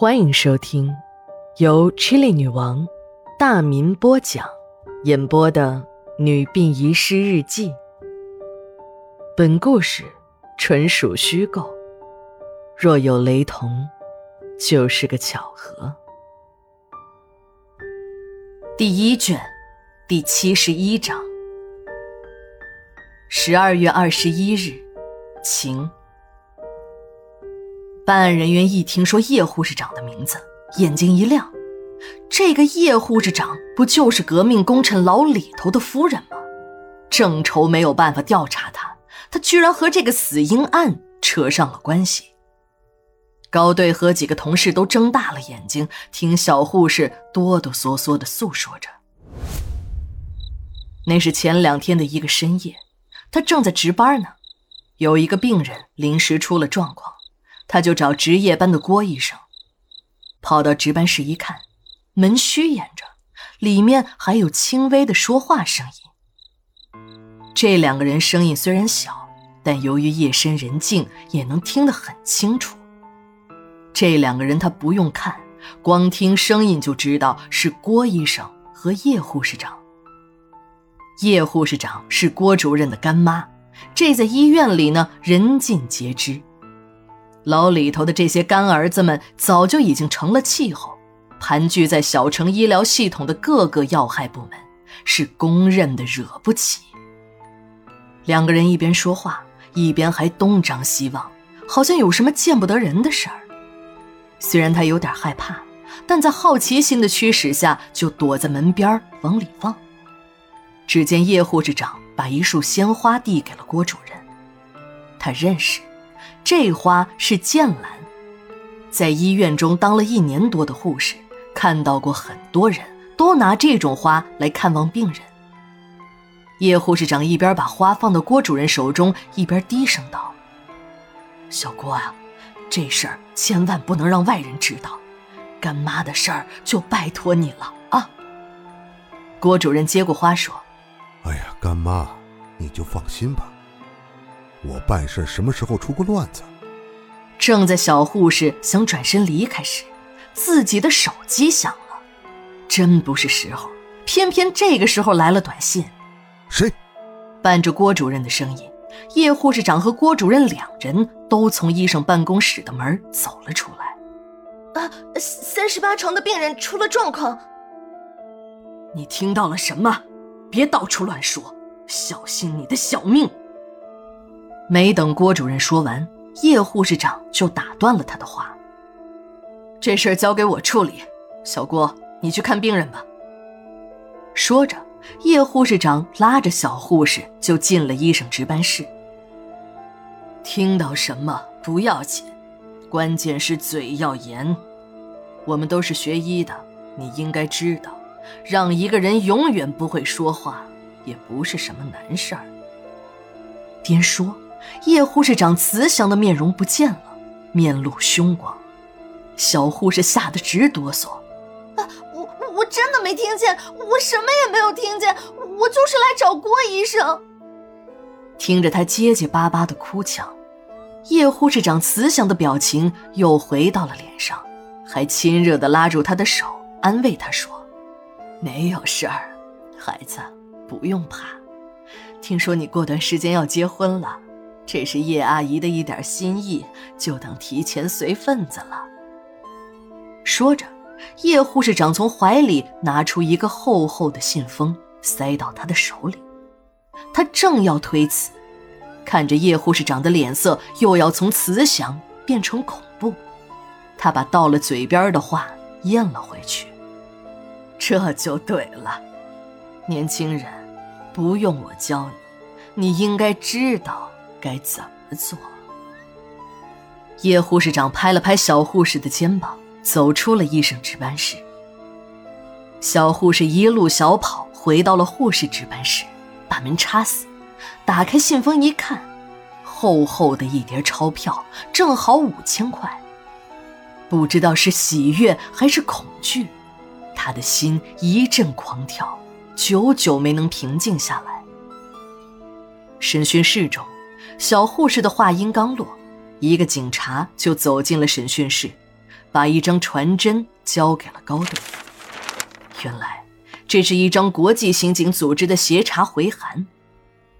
欢迎收听由 Chili 女王大民播讲、演播的《女病遗失日记》。本故事纯属虚构，若有雷同，就是个巧合。第一卷，第七十一章。十二月二十一日，晴。办案人员一听说叶护士长的名字，眼睛一亮。这个叶护士长不就是革命功臣老李头的夫人吗？正愁没有办法调查他，他居然和这个死婴案扯上了关系。高队和几个同事都睁大了眼睛，听小护士哆哆嗦嗦的诉说着。那是前两天的一个深夜，他正在值班呢，有一个病人临时出了状况。他就找值夜班的郭医生，跑到值班室一看，门虚掩着，里面还有轻微的说话声音。这两个人声音虽然小，但由于夜深人静，也能听得很清楚。这两个人他不用看，光听声音就知道是郭医生和叶护士长。叶护士长是郭主任的干妈，这在医院里呢人尽皆知。老李头的这些干儿子们早就已经成了气候，盘踞在小城医疗系统的各个要害部门，是公认的惹不起。两个人一边说话，一边还东张西望，好像有什么见不得人的事儿。虽然他有点害怕，但在好奇心的驱使下，就躲在门边往里望。只见叶护士长把一束鲜花递给了郭主任，他认识。这花是剑兰，在医院中当了一年多的护士，看到过很多人都拿这种花来看望病人。叶护士长一边把花放到郭主任手中，一边低声道：“小郭啊，这事儿千万不能让外人知道，干妈的事儿就拜托你了啊。”郭主任接过花说：“哎呀，干妈，你就放心吧。”我办事什么时候出过乱子？正在小护士想转身离开时，自己的手机响了。真不是时候，偏偏这个时候来了短信。谁？伴着郭主任的声音，叶护士长和郭主任两人都从医生办公室的门走了出来。啊，三十八床的病人出了状况。你听到了什么？别到处乱说，小心你的小命。没等郭主任说完，叶护士长就打断了他的话：“这事儿交给我处理，小郭，你去看病人吧。”说着，叶护士长拉着小护士就进了医生值班室。听到什么不要紧，关键是嘴要严。我们都是学医的，你应该知道，让一个人永远不会说话，也不是什么难事儿。边说。叶护士长慈祥的面容不见了，面露凶光，小护士吓得直哆嗦。啊，我我真的没听见，我什么也没有听见，我就是来找郭医生。听着他结结巴巴的哭腔，叶护士长慈祥的表情又回到了脸上，还亲热的拉住他的手，安慰他说：“没有事儿，孩子，不用怕。听说你过段时间要结婚了。”这是叶阿姨的一点心意，就当提前随份子了。说着，叶护士长从怀里拿出一个厚厚的信封，塞到他的手里。他正要推辞，看着叶护士长的脸色又要从慈祥变成恐怖，他把到了嘴边的话咽了回去。这就对了，年轻人，不用我教你，你应该知道。该怎么做？叶护士长拍了拍小护士的肩膀，走出了医生值班室。小护士一路小跑回到了护士值班室，把门插死，打开信封一看，厚厚的一叠钞票，正好五千块。不知道是喜悦还是恐惧，他的心一阵狂跳，久久没能平静下来。审讯室中。小护士的话音刚落，一个警察就走进了审讯室，把一张传真交给了高队。原来，这是一张国际刑警组织的协查回函。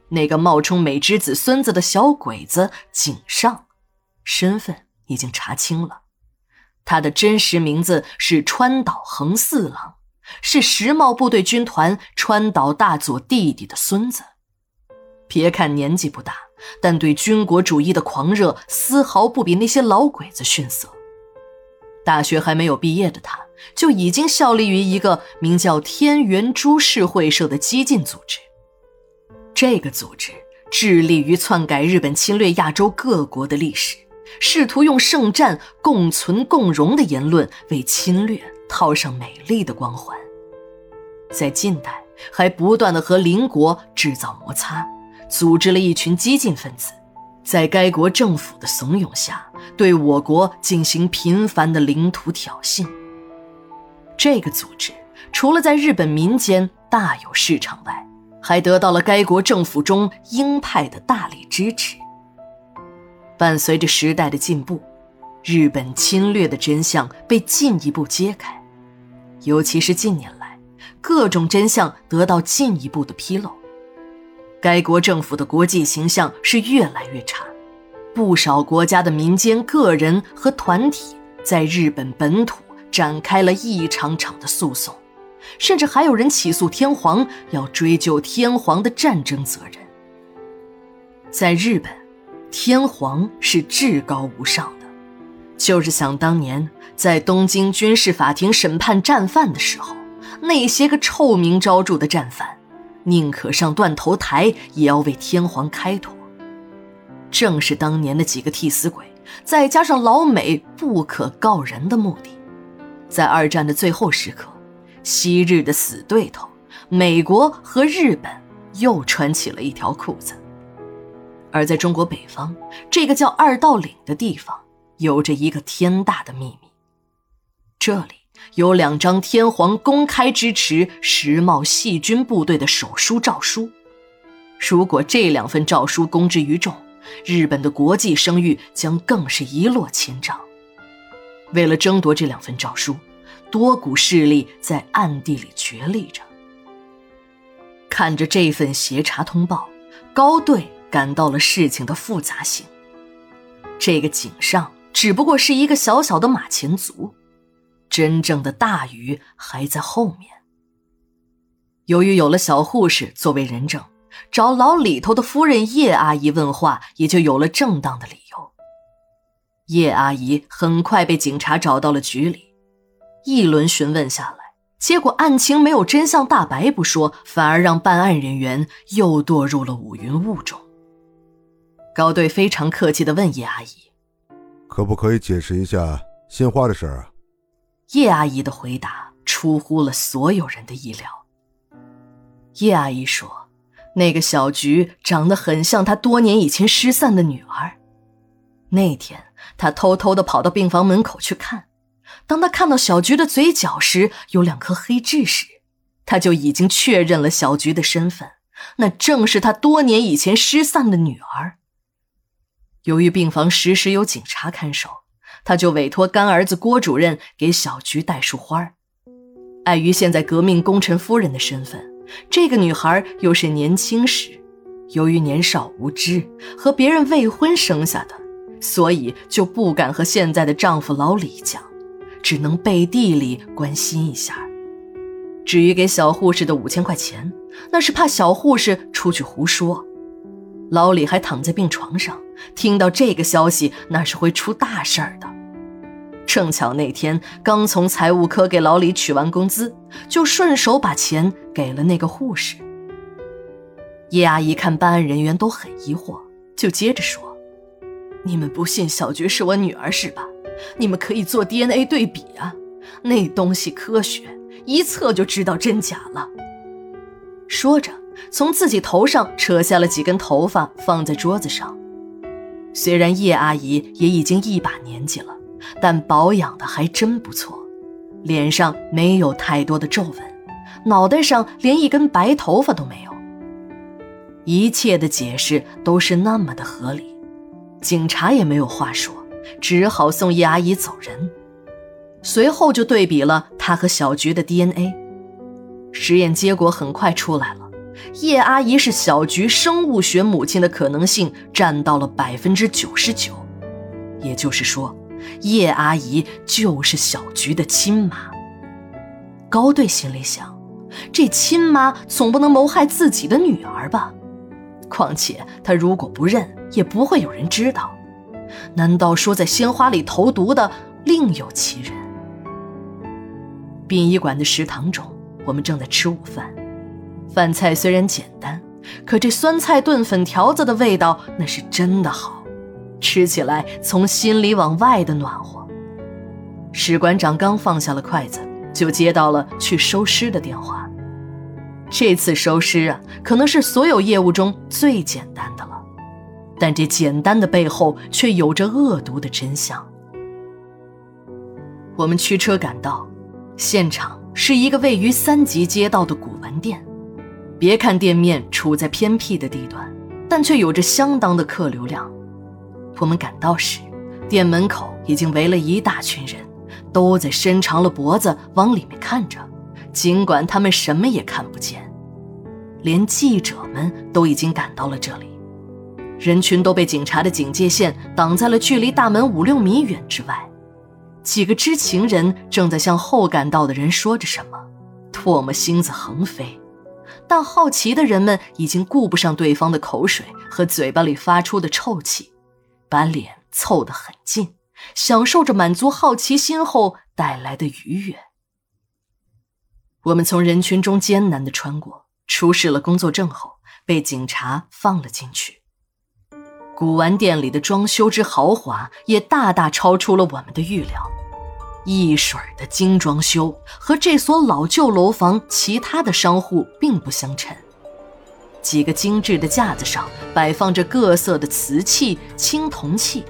那个冒充美之子孙子的小鬼子井上，身份已经查清了，他的真实名字是川岛恒四郎，是时髦部队军团川岛大佐弟弟的孙子。别看年纪不大，但对军国主义的狂热丝毫不比那些老鬼子逊色。大学还没有毕业的他，就已经效力于一个名叫天元株式会社的激进组织。这个组织致力于篡改日本侵略亚洲各国的历史，试图用圣战、共存共荣的言论为侵略套上美丽的光环。在近代，还不断的和邻国制造摩擦，组织了一群激进分子。在该国政府的怂恿下，对我国进行频繁的领土挑衅。这个组织除了在日本民间大有市场外，还得到了该国政府中鹰派的大力支持。伴随着时代的进步，日本侵略的真相被进一步揭开，尤其是近年来，各种真相得到进一步的披露。该国政府的国际形象是越来越差，不少国家的民间个人和团体在日本本土展开了一场场的诉讼，甚至还有人起诉天皇，要追究天皇的战争责任。在日本，天皇是至高无上的，就是想当年在东京军事法庭审判战犯的时候，那些个臭名昭著的战犯。宁可上断头台，也要为天皇开脱。正是当年的几个替死鬼，再加上老美不可告人的目的，在二战的最后时刻，昔日的死对头美国和日本又穿起了一条裤子。而在中国北方，这个叫二道岭的地方，有着一个天大的秘密，这里。有两张天皇公开支持时髦细菌部队的手书诏书，如果这两份诏书公之于众，日本的国际声誉将更是一落千丈。为了争夺这两份诏书，多股势力在暗地里角力着。看着这份协查通报，高队感到了事情的复杂性。这个井上只不过是一个小小的马前卒。真正的大鱼还在后面。由于有了小护士作为人证，找老里头的夫人叶阿姨问话也就有了正当的理由。叶阿姨很快被警察找到了局里，一轮询问下来，结果案情没有真相大白不说，反而让办案人员又堕入了五云雾中。高队非常客气地问叶阿姨：“可不可以解释一下鲜花的事儿啊？”叶阿姨的回答出乎了所有人的意料。叶阿姨说：“那个小菊长得很像她多年以前失散的女儿。那天，她偷偷的跑到病房门口去看。当她看到小菊的嘴角时有两颗黑痣时，她就已经确认了小菊的身份，那正是她多年以前失散的女儿。由于病房时时有警察看守。”他就委托干儿子郭主任给小菊带束花碍于现在革命功臣夫人的身份，这个女孩又是年轻时，由于年少无知和别人未婚生下的，所以就不敢和现在的丈夫老李讲，只能背地里关心一下。至于给小护士的五千块钱，那是怕小护士出去胡说。老李还躺在病床上，听到这个消息，那是会出大事儿。正巧那天刚从财务科给老李取完工资，就顺手把钱给了那个护士。叶阿姨看办案人员都很疑惑，就接着说：“你们不信小菊是我女儿是吧？你们可以做 DNA 对比啊，那东西科学，一测就知道真假了。”说着，从自己头上扯下了几根头发，放在桌子上。虽然叶阿姨也已经一把年纪了。但保养的还真不错，脸上没有太多的皱纹，脑袋上连一根白头发都没有。一切的解释都是那么的合理，警察也没有话说，只好送叶阿姨走人。随后就对比了他和小菊的 DNA。实验结果很快出来了，叶阿姨是小菊生物学母亲的可能性占到了百分之九十九，也就是说，叶阿姨就是小菊的亲妈。高队心里想，这亲妈总不能谋害自己的女儿吧？况且他如果不认，也不会有人知道。难道说在鲜花里投毒的另有其人？殡仪馆的食堂中，我们正在吃午饭。饭菜虽然简单，可这酸菜炖粉条子的味道那是真的好，吃起来从心里往外的暖和。史馆长刚放下了筷子，就接到了去收尸的电话。这次收尸啊，可能是所有业务中最简单的了，但这简单的背后却有着恶毒的真相。我们驱车赶到，现场是一个位于三级街道的古玩店。别看店面处在偏僻的地段，但却有着相当的客流量。我们赶到时，店门口已经围了一大群人，都在伸长了脖子往里面看着。尽管他们什么也看不见，连记者们都已经赶到了这里，人群都被警察的警戒线挡在了距离大门五六米远之外。几个知情人正在向后赶到的人说着什么，唾沫星子横飞。但好奇的人们已经顾不上对方的口水和嘴巴里发出的臭气，把脸凑得很近，享受着满足好奇心后带来的愉悦。我们从人群中艰难地穿过，出示了工作证后，被警察放了进去。古玩店里的装修之豪华，也大大超出了我们的预料。一水的精装修和这所老旧楼房其他的商户并不相称。几个精致的架子上摆放着各色的瓷器、青铜器，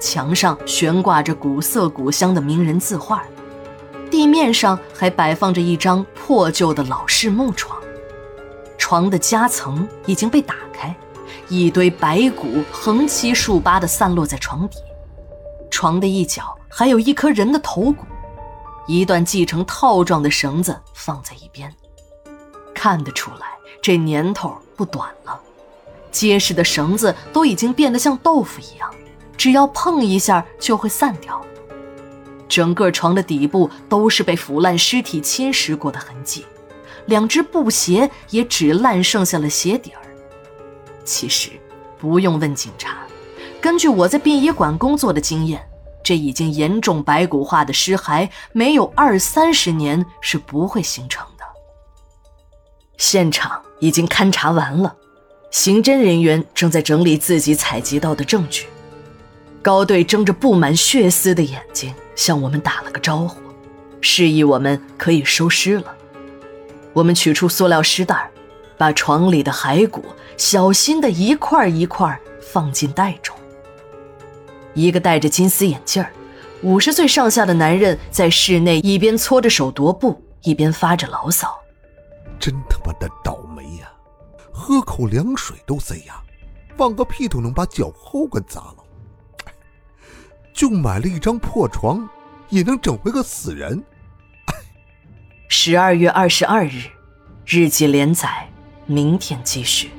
墙上悬挂着古色古香的名人字画，地面上还摆放着一张破旧的老式木床，床的夹层已经被打开，一堆白骨横七竖八地散落在床底，床的一角。还有一颗人的头骨，一段系成套状的绳子放在一边，看得出来这年头不短了。结实的绳子都已经变得像豆腐一样，只要碰一下就会散掉。整个床的底部都是被腐烂尸体侵蚀过的痕迹，两只布鞋也只烂剩下了鞋底儿。其实不用问警察，根据我在殡仪馆工作的经验。这已经严重白骨化的尸骸，没有二三十年是不会形成。现场已经勘查完了，刑侦人员正在整理自己采集到的证据。高队睁着布满血丝的眼睛向我们打了个招呼，示意我们可以收尸了。我们取出塑料尸袋，把床里的骸骨小心的一块一块放进袋中。一个戴着金丝眼镜儿、五十岁上下的男人在室内一边搓着手踱步，一边发着牢骚：“真他妈的倒霉呀！喝口凉水都塞牙，放个屁都能把脚后跟砸了。就买了一张破床，也能整回个死人。”十二月二十二日，日记连载，明天继续。